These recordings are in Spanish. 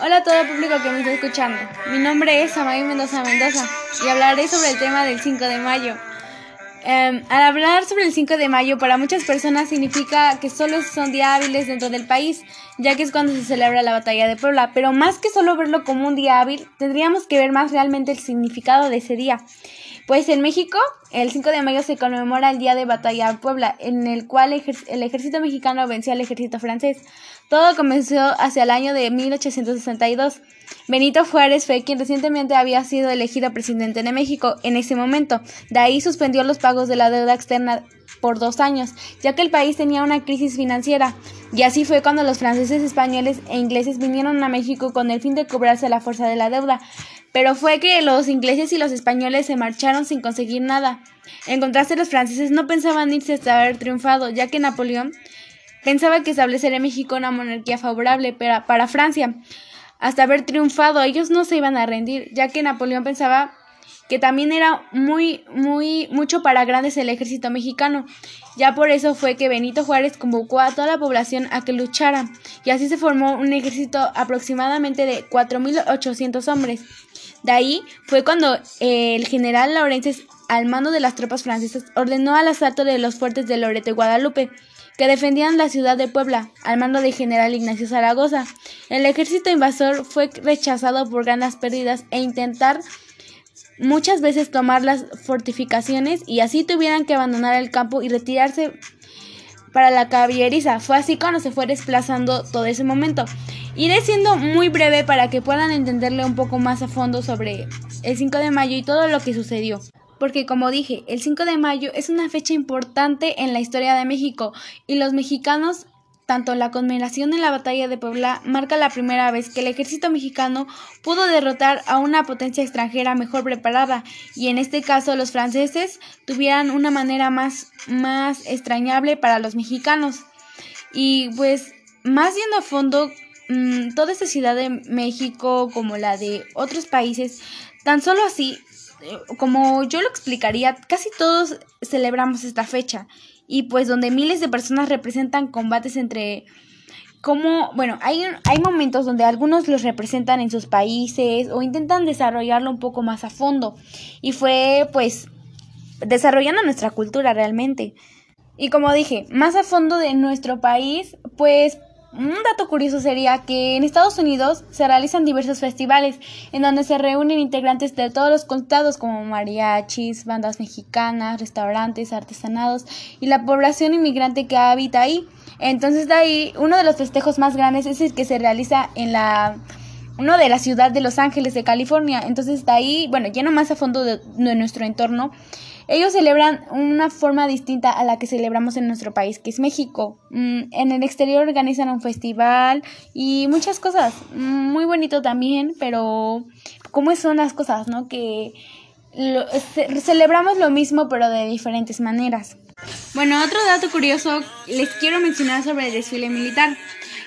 Hola a todo el público que me está escuchando. Mi nombre es Amay Mendoza Mendoza y hablaré sobre el tema del 5 de mayo. Em, al hablar sobre el 5 de mayo, para muchas personas significa que solo son días hábiles dentro del país, ya que es cuando se celebra la batalla de Puebla. Pero más que solo verlo como un día hábil, tendríamos que ver más realmente el significado de ese día. Pues en México, el 5 de mayo se conmemora el Día de Batalla de Puebla, en el cual el ejército mexicano venció al ejército francés. Todo comenzó hacia el año de 1862. Benito Juárez fue quien recientemente había sido elegido presidente de México en ese momento. De ahí suspendió los pagos de la deuda externa por dos años, ya que el país tenía una crisis financiera. Y así fue cuando los franceses, españoles e ingleses vinieron a México con el fin de cobrarse la fuerza de la deuda. Pero fue que los ingleses y los españoles se marcharon sin conseguir nada. En contraste, los franceses no pensaban irse hasta haber triunfado, ya que Napoleón pensaba que establecer en México una monarquía favorable para, para Francia. Hasta haber triunfado, ellos no se iban a rendir, ya que Napoleón pensaba que también era muy, muy, mucho para grandes el ejército mexicano. Ya por eso fue que Benito Juárez convocó a toda la población a que luchara, y así se formó un ejército aproximadamente de 4.800 hombres. De ahí fue cuando el general Laurences, al mando de las tropas francesas, ordenó al asalto de los fuertes de Loreto y Guadalupe, que defendían la ciudad de Puebla, al mando del general Ignacio Zaragoza. El ejército invasor fue rechazado por grandes pérdidas e intentar muchas veces tomar las fortificaciones y así tuvieran que abandonar el campo y retirarse para la caballeriza. Fue así cuando se fue desplazando todo ese momento. Iré siendo muy breve para que puedan entenderle un poco más a fondo sobre el 5 de mayo y todo lo que sucedió. Porque como dije, el 5 de mayo es una fecha importante en la historia de México y los mexicanos tanto la conmemoración en la batalla de Puebla marca la primera vez que el ejército mexicano pudo derrotar a una potencia extranjera mejor preparada y en este caso los franceses tuvieran una manera más, más extrañable para los mexicanos. Y pues más yendo a fondo, mm, toda esta ciudad de México como la de otros países, tan solo así, eh, como yo lo explicaría, casi todos celebramos esta fecha y pues donde miles de personas representan combates entre como, bueno, hay, hay momentos donde algunos los representan en sus países o intentan desarrollarlo un poco más a fondo y fue pues desarrollando nuestra cultura realmente. Y como dije, más a fondo de nuestro país, pues un dato curioso sería que en Estados Unidos se realizan diversos festivales en donde se reúnen integrantes de todos los condados como mariachis, bandas mexicanas, restaurantes, artesanados y la población inmigrante que habita ahí. Entonces de ahí uno de los festejos más grandes es el que se realiza en la uno de la ciudad de Los Ángeles de California. Entonces de ahí, bueno, lleno más a fondo de nuestro entorno ellos celebran una forma distinta a la que celebramos en nuestro país, que es México. Mm, en el exterior organizan un festival y muchas cosas. Mm, muy bonito también, pero ¿cómo son las cosas, no? Que celebramos lo mismo, pero de diferentes maneras. Bueno, otro dato curioso les quiero mencionar sobre el desfile militar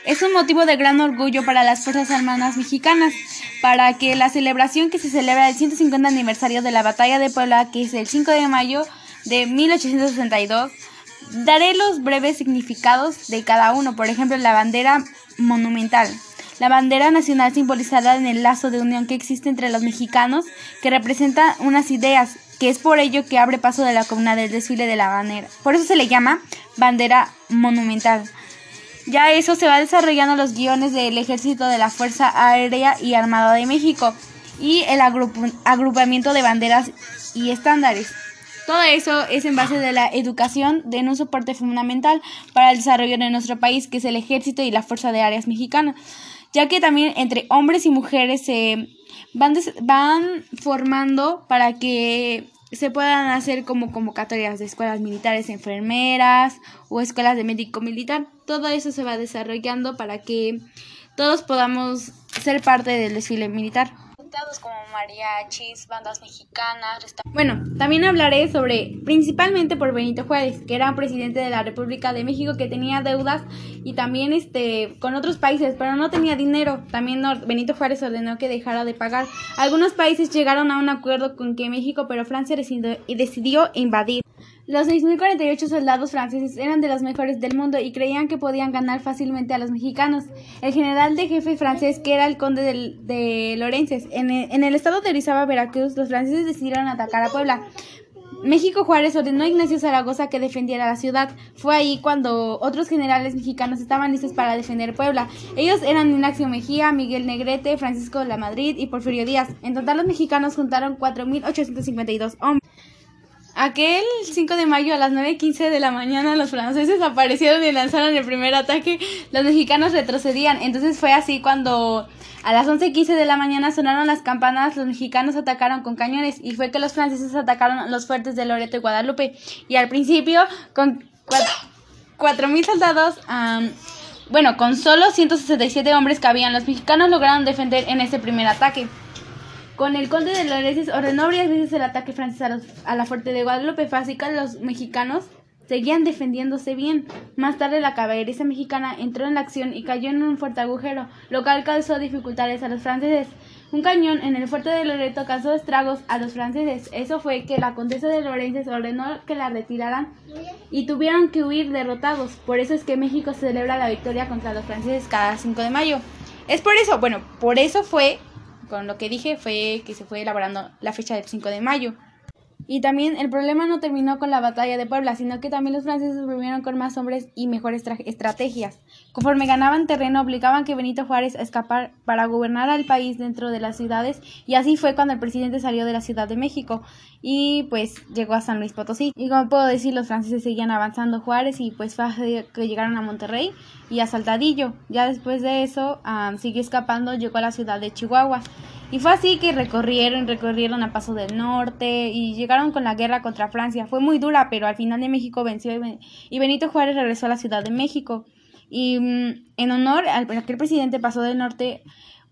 es un motivo de gran orgullo para las Fuerzas Armadas mexicanas, para que la celebración que se celebra el 150 aniversario de la Batalla de Puebla, que es el 5 de mayo de 1862, daré los breves significados de cada uno, por ejemplo, la bandera monumental. La bandera nacional simbolizada en el lazo de unión que existe entre los mexicanos, que representa unas ideas, que es por ello que abre paso de la comuna del desfile de la bandera. Por eso se le llama bandera monumental. Ya eso se va desarrollando los guiones del Ejército de la Fuerza Aérea y Armada de México y el agrupamiento de banderas y estándares. Todo eso es en base de la educación de un soporte fundamental para el desarrollo de nuestro país, que es el ejército y la Fuerza de Áreas Mexicana, ya que también entre hombres y mujeres se van, van formando para que se puedan hacer como convocatorias de escuelas militares, enfermeras o escuelas de médico militar. Todo eso se va desarrollando para que todos podamos ser parte del desfile militar como mariachis, bandas mexicanas. Bueno, también hablaré sobre, principalmente por Benito Juárez, que era presidente de la República de México que tenía deudas y también este con otros países, pero no tenía dinero. También Benito Juárez ordenó que dejara de pagar. Algunos países llegaron a un acuerdo con que México, pero Francia decidió, decidió invadir. Los 6.048 soldados franceses eran de los mejores del mundo y creían que podían ganar fácilmente a los mexicanos. El general de jefe francés, que era el conde de, de Lorences, en el, en el estado de Orizaba, Veracruz, los franceses decidieron atacar a Puebla. México Juárez ordenó a Ignacio Zaragoza que defendiera la ciudad. Fue ahí cuando otros generales mexicanos estaban listos para defender Puebla. Ellos eran Ignacio Mejía, Miguel Negrete, Francisco de la Madrid y Porfirio Díaz. En total los mexicanos juntaron 4.852 hombres. Aquel 5 de mayo a las 9.15 de la mañana los franceses aparecieron y lanzaron el primer ataque. Los mexicanos retrocedían. Entonces fue así cuando a las 11.15 de la mañana sonaron las campanas, los mexicanos atacaron con cañones y fue que los franceses atacaron los fuertes de Loreto y Guadalupe. Y al principio con 4.000 soldados... bueno, con solo 167 hombres que habían, los mexicanos lograron defender en ese primer ataque. Con el conde de Loreces ordenó varias veces el ataque francés a, la fuerte de Guadalupe. Fue los mexicanos seguían defendiéndose bien. Más tarde la caballería mexicana entró en la acción y cayó en un fuerte agujero, lo cual causó dificultades a los franceses. Un cañón en el fuerte de Loreto causó estragos a los franceses. Eso fue que la condesa de Lorences ordenó que la retiraran y tuvieron que huir derrotados. Por eso es que México celebra la victoria contra los franceses cada 5 de mayo. Es por eso, bueno, por eso fue con lo que dije fue que se fue elaborando la fecha del 5 de mayo. Y también el problema no terminó con la batalla de Puebla, sino que también los franceses volvieron con más hombres y mejores estrategias. Conforme ganaban terreno, obligaban que Benito Juárez a escapar para gobernar al país dentro de las ciudades, y así fue cuando el presidente salió de la Ciudad de México y pues llegó a San Luis Potosí. Y como puedo decir, los franceses seguían avanzando Juárez y pues fue que llegaron a Monterrey y a Saltadillo. Ya después de eso, um, siguió escapando, llegó a la ciudad de Chihuahua. Y fue así que recorrieron, recorrieron a Paso del Norte y llegaron con la guerra contra Francia. Fue muy dura, pero al final de México venció y Benito Juárez regresó a la Ciudad de México. Y mm, en honor al aquel presidente Paso del Norte,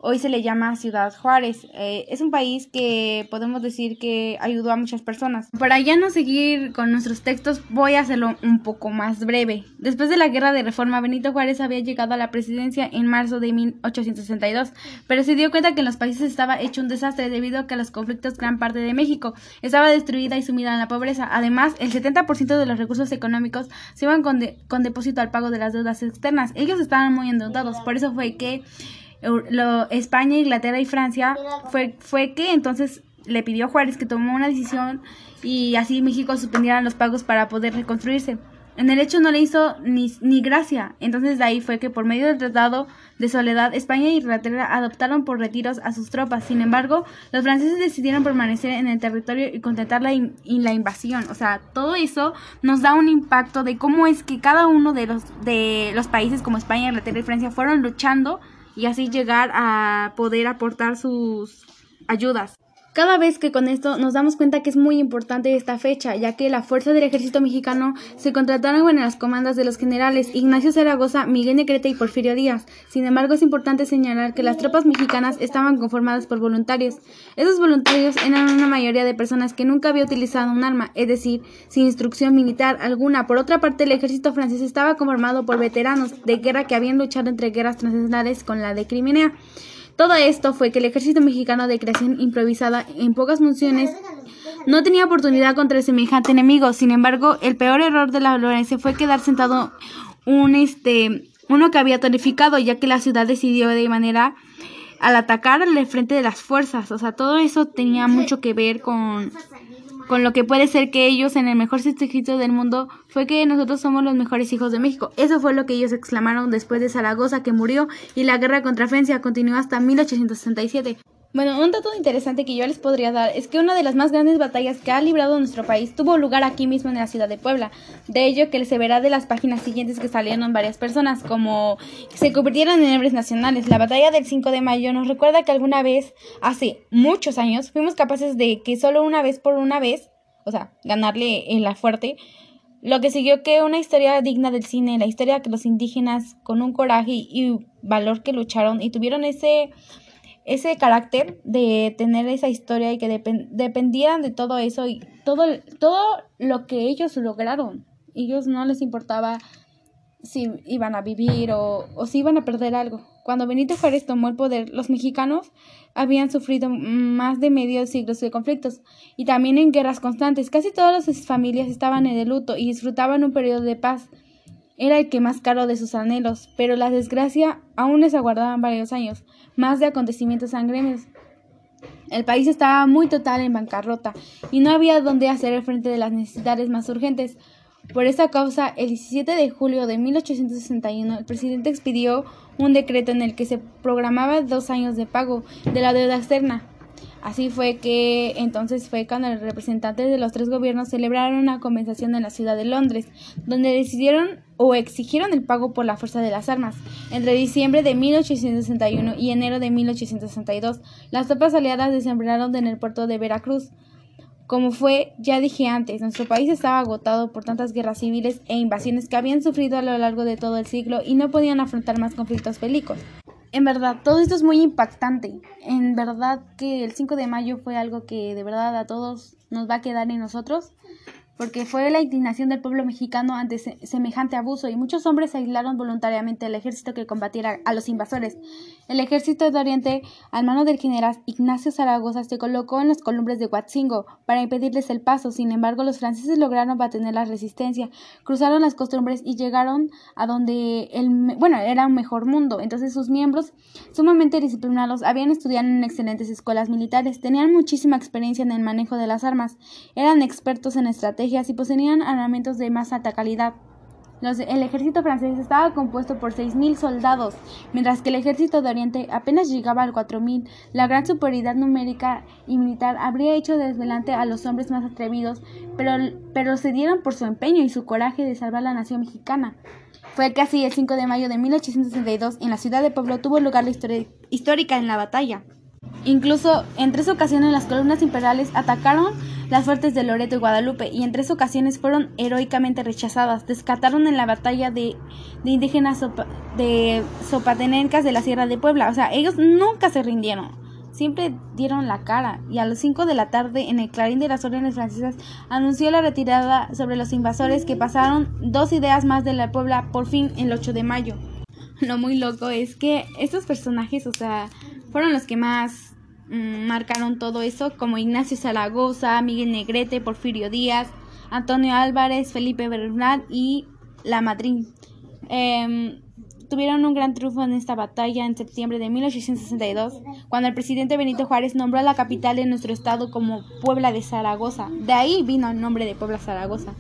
Hoy se le llama Ciudad Juárez. Eh, es un país que podemos decir que ayudó a muchas personas. Para ya no seguir con nuestros textos, voy a hacerlo un poco más breve. Después de la Guerra de Reforma, Benito Juárez había llegado a la presidencia en marzo de 1862, pero se dio cuenta que en los países estaba hecho un desastre debido a que los conflictos gran parte de México estaba destruida y sumida en la pobreza. Además, el 70% de los recursos económicos se iban con, con depósito al pago de las deudas externas. Ellos estaban muy endeudados, por eso fue que lo, España, Inglaterra y Francia, fue, fue que entonces le pidió Juárez que tomó una decisión y así México suspendiera los pagos para poder reconstruirse. En el hecho no le hizo ni, ni gracia. Entonces de ahí fue que por medio del Tratado de Soledad, España e Inglaterra adoptaron por retiros a sus tropas. Sin embargo, los franceses decidieron permanecer en el territorio y contentar la, la invasión. O sea, todo eso nos da un impacto de cómo es que cada uno de los, de los países como España, Inglaterra y Francia fueron luchando y así llegar a poder aportar sus ayudas. Cada vez que con esto nos damos cuenta que es muy importante esta fecha, ya que la fuerza del ejército mexicano se contrataron en las comandas de los generales Ignacio Zaragoza, Miguel Negrete y Porfirio Díaz. Sin embargo, es importante señalar que las tropas mexicanas estaban conformadas por voluntarios. Esos voluntarios eran una mayoría de personas que nunca había utilizado un arma, es decir, sin instrucción militar alguna. Por otra parte, el ejército francés estaba conformado por veteranos de guerra que habían luchado entre guerras transnacionales con la de Crimea. Todo esto fue que el ejército mexicano de creación improvisada en pocas funciones no tenía oportunidad contra semejante enemigo. Sin embargo, el peor error de la Lorense fue quedar sentado un este uno que había tonificado, ya que la ciudad decidió de manera al atacar al frente de las fuerzas. O sea, todo eso tenía mucho que ver con con lo que puede ser que ellos en el mejor ejército del mundo fue que nosotros somos los mejores hijos de México. Eso fue lo que ellos exclamaron después de Zaragoza que murió y la guerra contra Francia continuó hasta 1867. Bueno, un dato interesante que yo les podría dar es que una de las más grandes batallas que ha librado nuestro país tuvo lugar aquí mismo en la ciudad de Puebla. De ello que se verá de las páginas siguientes que salieron varias personas, como se convirtieron en héroes nacionales. La batalla del 5 de mayo nos recuerda que alguna vez, hace muchos años, fuimos capaces de que solo una vez por una vez, o sea, ganarle en la fuerte, lo que siguió que una historia digna del cine, la historia que los indígenas con un coraje y valor que lucharon y tuvieron ese ese carácter de tener esa historia y que dependieran de todo eso y todo, todo lo que ellos lograron. Ellos no les importaba si iban a vivir o, o si iban a perder algo. Cuando Benito Juárez tomó el poder, los mexicanos habían sufrido más de medio siglo de conflictos y también en guerras constantes. Casi todas las familias estaban en el luto y disfrutaban un periodo de paz. Era el que más caro de sus anhelos, pero la desgracia aún les aguardaban varios años, más de acontecimientos sangrientos. El país estaba muy total en bancarrota y no había dónde hacer frente de las necesidades más urgentes. Por esta causa, el 17 de julio de 1861, el presidente expidió un decreto en el que se programaba dos años de pago de la deuda externa. Así fue que entonces fue cuando los representantes de los tres gobiernos celebraron una conversación en la ciudad de Londres, donde decidieron o exigieron el pago por la fuerza de las armas. Entre diciembre de 1861 y enero de 1862, las tropas aliadas desembarcaron en el puerto de Veracruz. Como fue, ya dije antes, nuestro país estaba agotado por tantas guerras civiles e invasiones que habían sufrido a lo largo de todo el siglo y no podían afrontar más conflictos bélicos. En verdad, todo esto es muy impactante. En verdad que el 5 de mayo fue algo que de verdad a todos nos va a quedar en nosotros porque fue la indignación del pueblo mexicano ante semejante abuso y muchos hombres aislaron voluntariamente al ejército que combatiera a los invasores. El ejército de Oriente, al mano del general Ignacio Zaragoza, se colocó en las columbres de Huatzingo para impedirles el paso. Sin embargo, los franceses lograron batener la resistencia, cruzaron las costumbres y llegaron a donde el, bueno, era un mejor mundo. Entonces sus miembros, sumamente disciplinados, habían estudiado en excelentes escuelas militares, tenían muchísima experiencia en el manejo de las armas, eran expertos en estrategia y poseían armamentos de más alta calidad. el ejército francés estaba compuesto por 6.000 soldados, mientras que el ejército de Oriente apenas llegaba al 4.000. La gran superioridad numérica y militar habría hecho desvelante a los hombres más atrevidos, pero, pero cedieron por su empeño y su coraje de salvar la nación mexicana. Fue casi el 5 de mayo de 1862 en la ciudad de Pueblo tuvo lugar la histórica en la batalla. Incluso en tres ocasiones las columnas imperiales atacaron las fuertes de Loreto y Guadalupe y en tres ocasiones fueron heroicamente rechazadas. Descataron en la batalla de, indígenas de Sopatenencas de la Sierra de Puebla. O sea, ellos nunca se rindieron. Siempre dieron la cara y a las 5 de la tarde en el clarín de las órdenes francesas anunció la retirada sobre los invasores que pasaron dos ideas más de la Puebla por fin el 8 de mayo. Lo muy loco es que estos personajes, o sea, fueron los que más mm, marcaron todo eso, como Ignacio Zaragoza, Miguel Negrete, Porfirio Díaz, Antonio Álvarez, Felipe Bernal y La Madrid. Em, tuvieron un gran triunfo en esta batalla en septiembre de 1862, cuando el presidente Benito Juárez nombró a la capital de nuestro estado como Puebla de Zaragoza. De ahí vino el nombre de Puebla Zaragoza.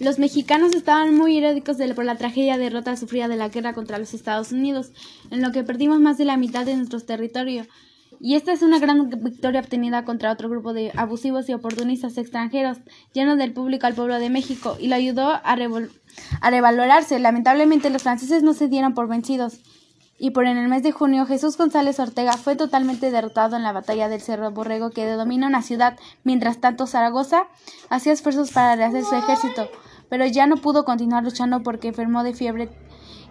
Los mexicanos estaban muy irónicos por la tragedia derrota sufrida de la guerra contra los Estados Unidos, en lo que perdimos más de la mitad de nuestro territorio. Y esta es una gran victoria obtenida contra otro grupo de abusivos y oportunistas extranjeros, lleno del público al pueblo de México, y lo ayudó a, a revalorarse. Lamentablemente los franceses no se dieron por vencidos. Y por en el mes de junio Jesús González Ortega fue totalmente derrotado en la batalla del Cerro Borrego que domina una ciudad, mientras tanto Zaragoza hacía esfuerzos para rehacer su ejército pero ya no pudo continuar luchando porque enfermó de fiebre.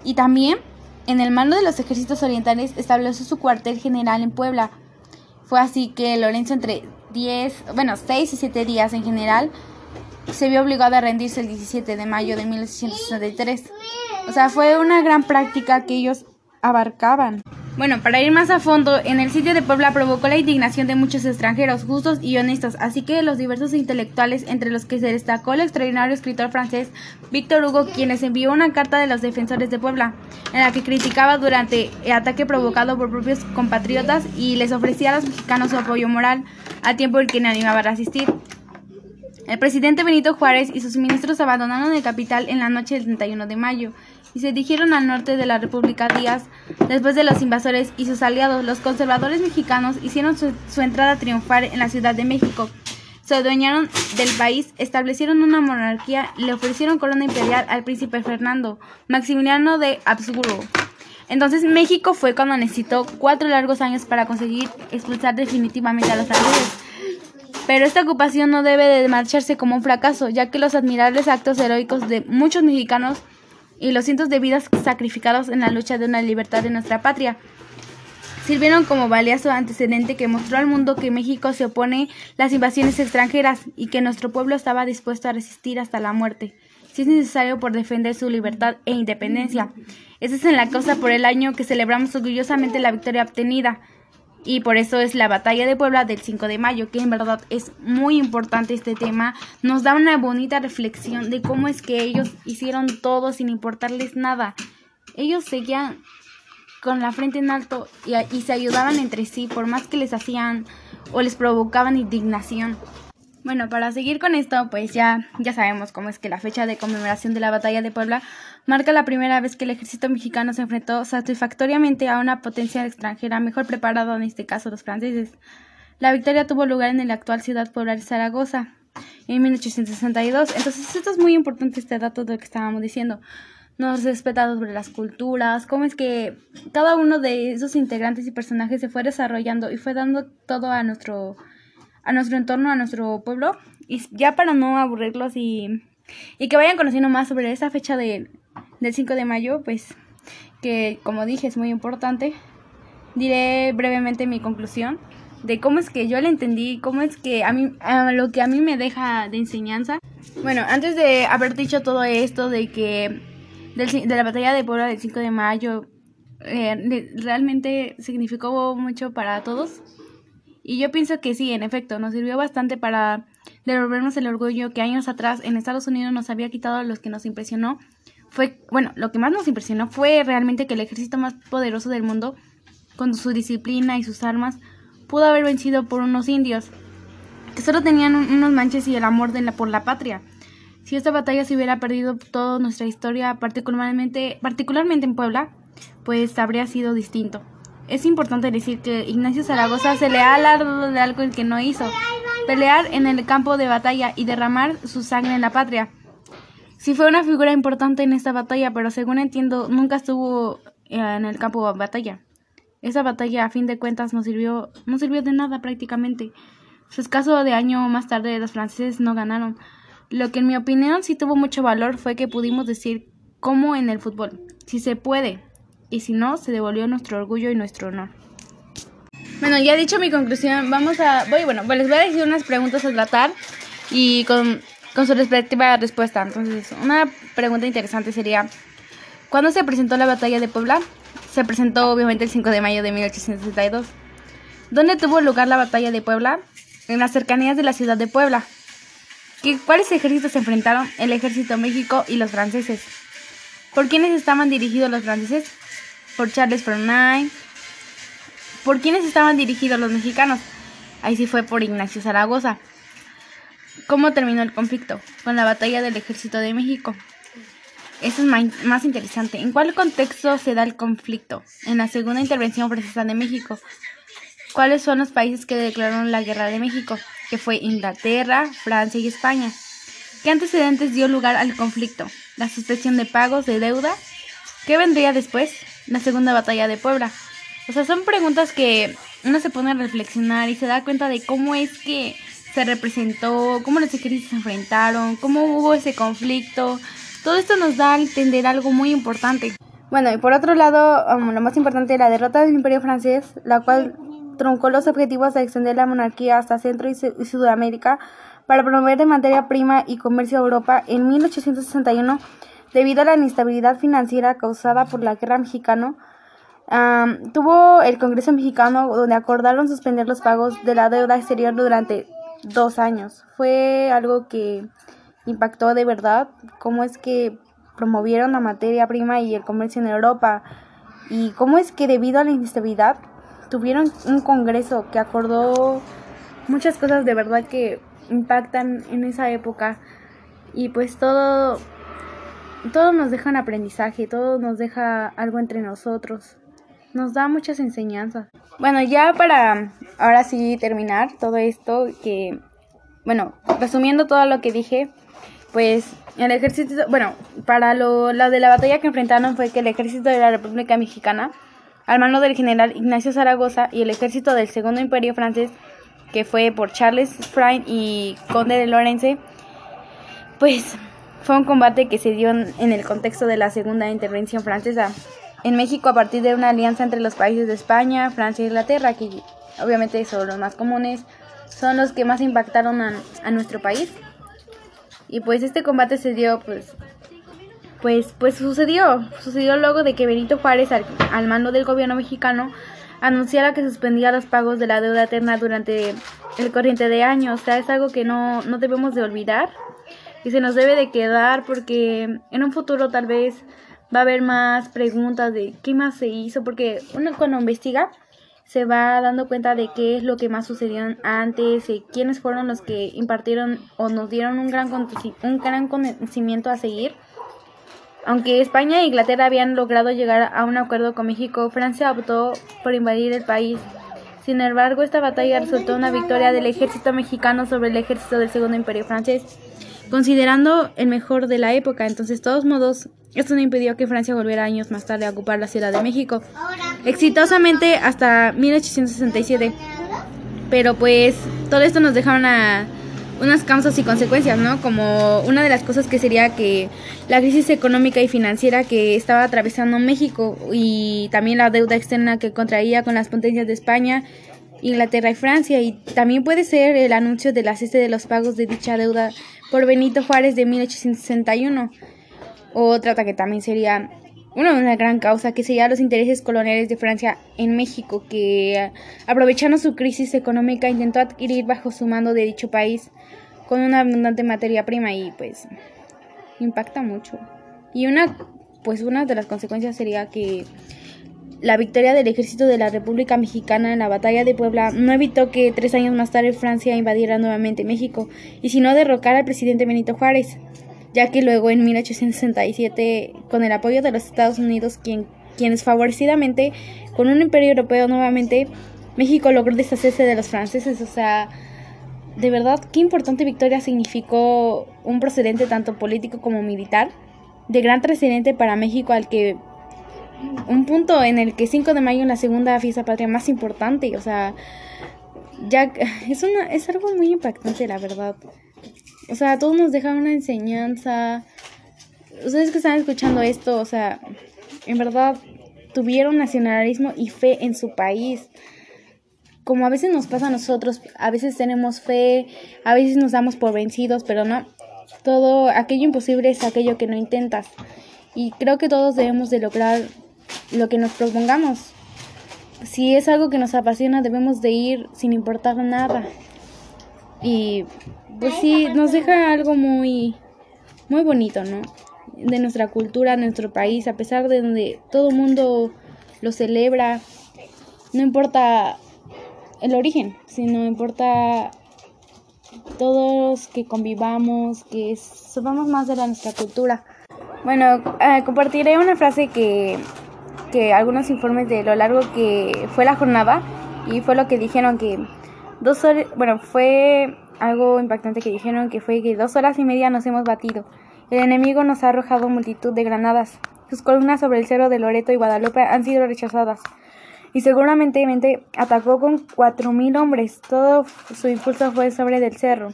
Y también, en el mando de los ejércitos orientales, estableció su cuartel general en Puebla. Fue así que Lorenzo entre 10, bueno, 6 y 7 días en general, se vio obligado a rendirse el 17 de mayo de 1863. O sea, fue una gran práctica que ellos abarcaban. Bueno, para ir más a fondo, en el sitio de Puebla provocó la indignación de muchos extranjeros, justos y honestos, así que los diversos intelectuales, entre los que se destacó el extraordinario escritor francés Víctor Hugo, quien les envió una carta de los defensores de Puebla, en la que criticaba durante el ataque provocado por propios compatriotas y les ofrecía a los mexicanos su apoyo moral, a tiempo en que no animaban a asistir. El presidente Benito Juárez y sus ministros abandonaron el capital en la noche del 31 de mayo y se dirigieron al norte de la República Díaz. Después de los invasores y sus aliados, los conservadores mexicanos hicieron su, entrada triunfal en la Ciudad de México. Se adueñaron del país, establecieron una monarquía le ofrecieron corona imperial al príncipe Fernando, Maximiliano de Habsburgo. Entonces México fue cuando necesitó cuatro largos años para conseguir expulsar definitivamente a los franceses. Pero esta ocupación no debe de marcharse como un fracaso, ya que los admirables actos heroicos de muchos mexicanos y los cientos de vidas sacrificados en la lucha de una libertad de nuestra patria sirvieron como valioso antecedente que mostró al mundo que México se opone a las invasiones extranjeras y que nuestro pueblo estaba dispuesto a resistir hasta la muerte. si es necesario por defender su libertad e independencia. Esa es en la causa por el año que celebramos orgullosamente la victoria obtenida. Y por eso es la batalla de Puebla del 5 de mayo, que en verdad es muy importante este tema. Nos da una bonita reflexión de cómo es que ellos hicieron todo sin importarles nada. Ellos seguían con la frente en alto y, y se ayudaban entre sí, por más que les hacían o les provocaban indignación. Bueno, para seguir con esto, pues ya, ya sabemos cómo es que la fecha de conmemoración de la batalla de Puebla marca la primera vez que el ejército mexicano se enfrentó satisfactoriamente a una potencia extranjera mejor preparada, en este caso los franceses. La victoria tuvo lugar en la actual ciudad puebla de Zaragoza en 1862. Entonces, esto es muy importante este dato de lo que estábamos diciendo. Nos respetamos sobre las culturas, cómo es que cada uno de esos integrantes y personajes se fue desarrollando y fue dando todo a nuestro a nuestro entorno, a nuestro pueblo. Y ya para no aburrirlos y, y que vayan conociendo más sobre esa fecha de, del 5 de mayo, pues que como dije es muy importante, diré brevemente mi conclusión de cómo es que yo la entendí, cómo es que a mí, a lo que a mí me deja de enseñanza. Bueno, antes de haber dicho todo esto de que del, de la batalla de Puebla del 5 de mayo eh, realmente significó mucho para todos, y yo pienso que sí, en efecto, nos sirvió bastante para devolvernos el orgullo que años atrás en Estados Unidos nos había quitado los que nos impresionó. Fue, bueno, lo que más nos impresionó fue realmente que el ejército más poderoso del mundo, con su disciplina y sus armas, pudo haber vencido por unos indios que solo tenían unos manches y el amor de la, por la patria. Si esta batalla se hubiera perdido toda nuestra historia, particularmente, particularmente en Puebla, pues habría sido distinto. Es importante decir que Ignacio Zaragoza se le ha alargado de algo el que no hizo, pelear en el campo de batalla y derramar su sangre en la patria. Sí fue una figura importante en esta batalla, pero según entiendo nunca estuvo eh, en el campo de batalla. Esa batalla a fin de cuentas no sirvió, no sirvió de nada prácticamente. Su escaso de año más tarde los franceses no ganaron. Lo que en mi opinión sí tuvo mucho valor fue que pudimos decir como en el fútbol, si se puede, y si no, se devolvió nuestro orgullo y nuestro honor. Bueno, ya dicho mi conclusión, vamos a, voy, bueno, pues les voy a decir unas preguntas a tratar y con, con su respectiva respuesta. Entonces, una pregunta interesante sería, ¿cuándo se presentó la batalla de Puebla? Se presentó obviamente el 5 de mayo de 1862. ¿Dónde tuvo lugar la batalla de Puebla? En las cercanías de la ciudad de Puebla. ¿Qué, ¿Cuáles ejércitos se enfrentaron? El ejército México y los franceses. ¿Por quiénes estaban dirigidos los franceses? Por Charles Fronay. ¿Por quiénes estaban dirigidos los mexicanos? Ahí sí fue por Ignacio Zaragoza. ¿Cómo terminó el conflicto? Con la batalla del ejército de México. Eso es más interesante. ¿En cuál contexto se da el conflicto? En la segunda intervención francesa de México. ¿Cuáles son los países que declararon la guerra de México? Que fue Inglaterra, Francia y España. ¿Qué antecedentes dio lugar al conflicto? La suspensión de pagos de deuda. ¿Qué vendría después? La segunda batalla de Puebla. O sea, son preguntas que uno se pone a reflexionar y se da cuenta de cómo es que se representó, cómo los ejércitos se enfrentaron, cómo hubo ese conflicto. Todo esto nos da a entender algo muy importante. Bueno, y por otro lado, um, lo más importante, la derrota del Imperio francés, la cual truncó los objetivos de extender la monarquía hasta Centro y, Sudamérica para promover de materia prima y comercio a Europa en 1861 debido a la inestabilidad financiera causada por la guerra mexicana. tuvo el Congreso mexicano donde acordaron suspender los pagos de la deuda exterior durante dos años. Fue algo que impactó de verdad cómo es que promovieron la materia prima y el comercio en Europa y cómo es que debido a la inestabilidad tuvieron un Congreso que acordó muchas cosas de verdad que impactan en esa época y pues todo todo nos deja un aprendizaje, todo nos deja algo entre nosotros. Nos da muchas enseñanzas. Bueno, ya para ahora sí terminar todo esto, que, bueno, resumiendo todo lo que dije, pues el ejército, bueno, para lo, de la batalla que enfrentaron fue que el ejército de la República Mexicana, al mando del general Ignacio Zaragoza y el ejército del Segundo Imperio francés, que fue por Charles Fry y Conde de Lorence, pues fue un combate que se dio en el contexto de la segunda intervención francesa en México a partir de una alianza entre los países de España, Francia e Inglaterra, que obviamente son los más comunes, son los que más impactaron a, nuestro país. Y pues este combate se dio pues pues, pues sucedió. Sucedió luego de que Benito Juárez, al, mando del gobierno mexicano, anunciara que suspendía los pagos de la deuda eterna durante el corriente de años. O sea, es algo que no, no debemos de olvidar y se nos debe de quedar porque en un futuro tal vez va a haber más preguntas de qué más se hizo, porque uno cuando investiga se va dando cuenta de qué es lo que más sucedió antes, y quiénes fueron los que impartieron o nos dieron un gran, un gran conocimiento a seguir. Aunque España e Inglaterra habían logrado llegar a un acuerdo con México, Francia optó por invadir el país. Sin embargo, esta batalla resultó una victoria del ejército mexicano sobre el ejército del Segundo Imperio francés, considerando el mejor de la época. Entonces, de todos modos, esto no impidió que Francia volviera años más tarde a ocupar la Ciudad de México, exitosamente hasta 1867. Pero pues todo esto nos dejaron a unas causas y consecuencias, ¿no? Como una de las cosas que sería que la crisis económica y financiera que estaba atravesando México y también la deuda externa que contraía con las potencias de España, Inglaterra y Francia y también puede ser el anuncio de la cese de los pagos de dicha deuda por Benito Juárez de 1861. Otra que también sería una gran causa que sería los intereses coloniales de Francia en México, que aprovechando su crisis económica intentó adquirir bajo su mando de dicho país con una abundante materia prima y pues impacta mucho. Y una pues una de las consecuencias sería que la victoria del ejército de la República Mexicana en la batalla de Puebla no evitó que tres años más tarde Francia invadiera nuevamente México, y sino derrocar al presidente Benito Juárez, ya que luego en 1867, con el apoyo de los Estados Unidos, quien, quienes favorecidamente, con un imperio europeo nuevamente, México logró deshacerse de los franceses, o sea, de verdad, qué importante victoria significó un procedente tanto político como militar, de gran trascendente para México al que un punto en el que 5 de mayo es la segunda fiesta patria más importante, o sea, ya es una es algo muy impactante la verdad. O sea, todos nos deja una enseñanza. Ustedes que están escuchando esto, o sea, en verdad tuvieron nacionalismo y fe en su país como a veces nos pasa a nosotros, a veces tenemos fe, a veces nos damos por vencidos, pero no. Todo aquello imposible es aquello que no intentas. Y creo que todos debemos de lograr lo que nos propongamos. Si es algo que nos apasiona, debemos de ir sin importar nada. Y pues sí, nos deja algo muy muy bonito, ¿no? De nuestra cultura, nuestro país, a pesar de donde todo el mundo lo celebra, no importa el origen, sino importa todos que convivamos, que sepamos más de la, nuestra cultura. Bueno, eh, compartiré una frase que, que algunos informes de lo largo que fue la jornada y fue lo que dijeron que dos horas, bueno, fue algo impactante que dijeron que fue dos horas y media nos hemos batido. El enemigo nos ha arrojado multitud de granadas. Sus columnas sobre el cerro de Loreto y Guadalupe han sido rechazadas y seguramente atacó con cuatro mil hombres. Todo su impulso fue sobre del cerro.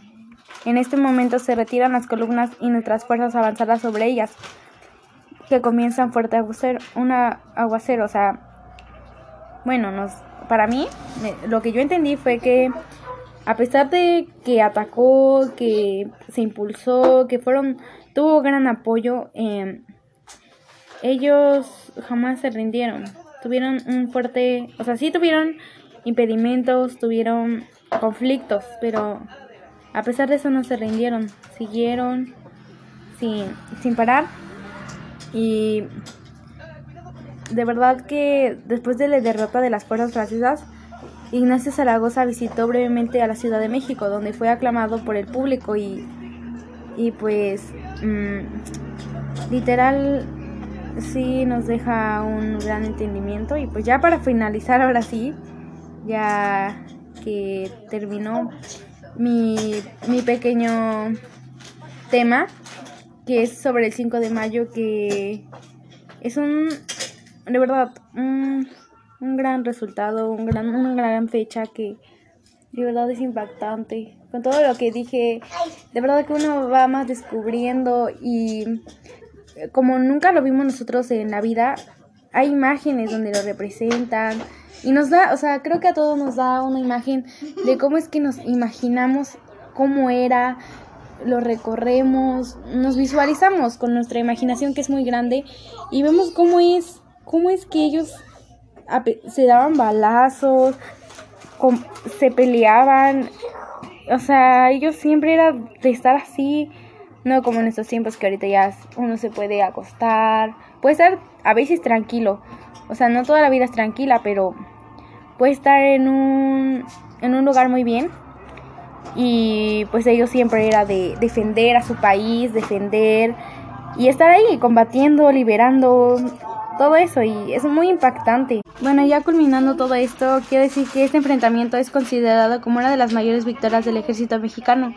En este momento se retiran las columnas y nuestras fuerzas avanzadas sobre ellas, que comienzan fuerte aguacero, una aguacero, o sea, bueno, nos, para mí, lo que yo entendí fue que a pesar de que atacó, que se impulsó, que fueron, tuvo gran apoyo, eh, ellos jamás se rindieron. Tuvieron un fuerte, o sea, sí tuvieron impedimentos, tuvieron conflictos, pero a pesar de eso no se rindieron, siguieron sin, sin parar y de verdad que después de la derrota de las fuerzas francesas, Ignacio Zaragoza visitó brevemente a la Ciudad de México, donde fue aclamado por el público y, y pues mm, literal sí nos deja un gran entendimiento. Y pues ya para finalizar ahora sí, ya que terminó mi, mi pequeño tema, que es sobre el 5 de mayo, que es un, de verdad, un, un gran resultado, un gran, una gran fecha que de verdad es impactante. Con todo lo que dije, de verdad que uno va más descubriendo y como nunca lo vimos nosotros en la vida, hay imágenes donde lo representan y nos da, o sea, creo que a todos nos da una imagen de cómo es que nos imaginamos cómo era, lo recorremos, nos visualizamos con nuestra imaginación que es muy grande y vemos cómo es, cómo es que ellos se daban balazos, se peleaban, o sea, ellos siempre era de estar así, no como en estos tiempos que ahorita ya uno se puede acostar, puede estar a veces tranquilo, o sea, no toda la vida es tranquila, pero puede estar en un, en un lugar muy bien y pues ellos siempre era de defender a su país, defender y estar ahí combatiendo, liberando, todo eso y es muy impactante. Bueno, ya culminando todo esto, quiero decir que este enfrentamiento es considerado como una de las mayores victorias del ejército mexicano,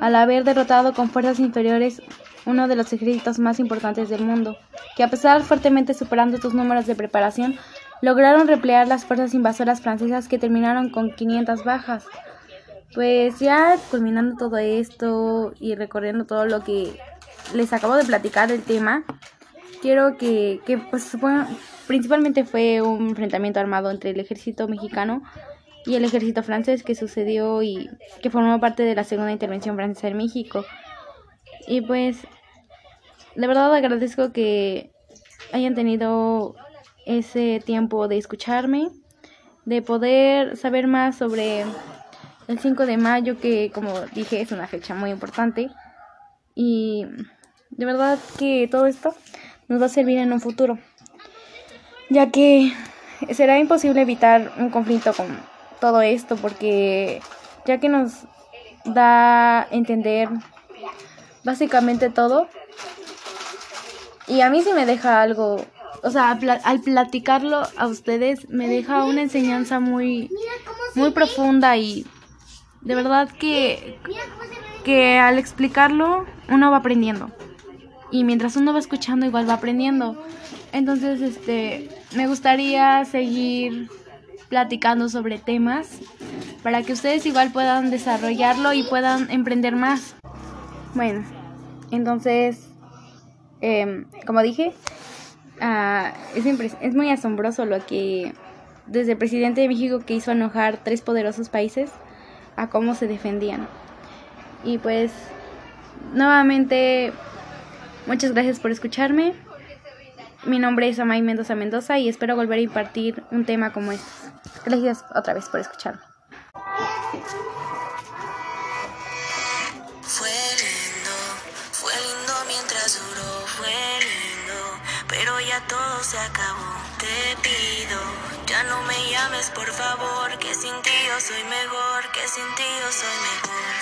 al haber derrotado con fuerzas inferiores uno de los ejércitos más importantes del mundo, que a pesar fuertemente superando sus números de preparación, lograron replear las fuerzas invasoras francesas que terminaron con 500 bajas. Pues ya culminando todo esto y recorriendo todo lo que les acabo de platicar del tema, quiero que, que pues principalmente fue un enfrentamiento armado entre el ejército mexicano y el ejército francés que sucedió y que formó parte de la segunda intervención francesa en México. Y pues de verdad agradezco que hayan tenido ese tiempo de escucharme, de poder saber más sobre el 5 de mayo, que como dije es una fecha muy importante. Y de verdad que todo esto nos va a servir en un futuro, ya que será imposible evitar un conflicto con todo esto, porque ya que nos da a entender básicamente todo, y a mí sí me deja algo, o sea, al platicarlo a ustedes me deja una enseñanza muy, muy profunda y de verdad que, que al explicarlo uno va aprendiendo y mientras uno va escuchando igual va aprendiendo. Entonces, este, me gustaría seguir platicando sobre temas para que ustedes igual puedan desarrollarlo y puedan emprender más. Bueno, entonces, em, como dije, uh, es, es muy asombroso lo que desde el presidente de México que hizo enojar tres poderosos países a cómo se defendían. Y pues, nuevamente Muchas gracias por escucharme. Mi nombre es Amay Mendoza Mendoza y espero volver a impartir un tema como este. Gracias otra vez por escucharme. Fue lindo, fue lindo mientras duró, fue lindo, pero ya todo se acabó. No me llames por favor, que sin ti yo soy mejor, que sin ti yo soy mejor.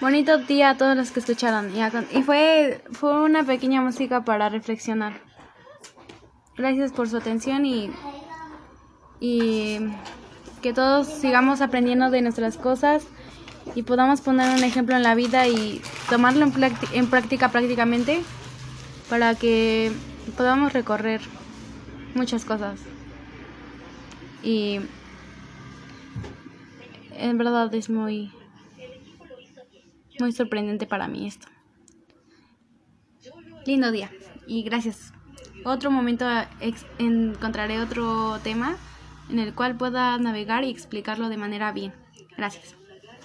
Bonito día a todos los que escucharon. Y fue, fue una pequeña música para reflexionar. Gracias por su atención y, y que todos sigamos aprendiendo de nuestras cosas y podamos poner un ejemplo en la vida y tomarlo en, en práctica prácticamente para que podamos recorrer muchas cosas. Y en verdad es muy muy sorprendente para mí esto. Lindo día y gracias. Otro momento encontraré otro tema en el cual pueda navegar y explicarlo de manera bien. Gracias.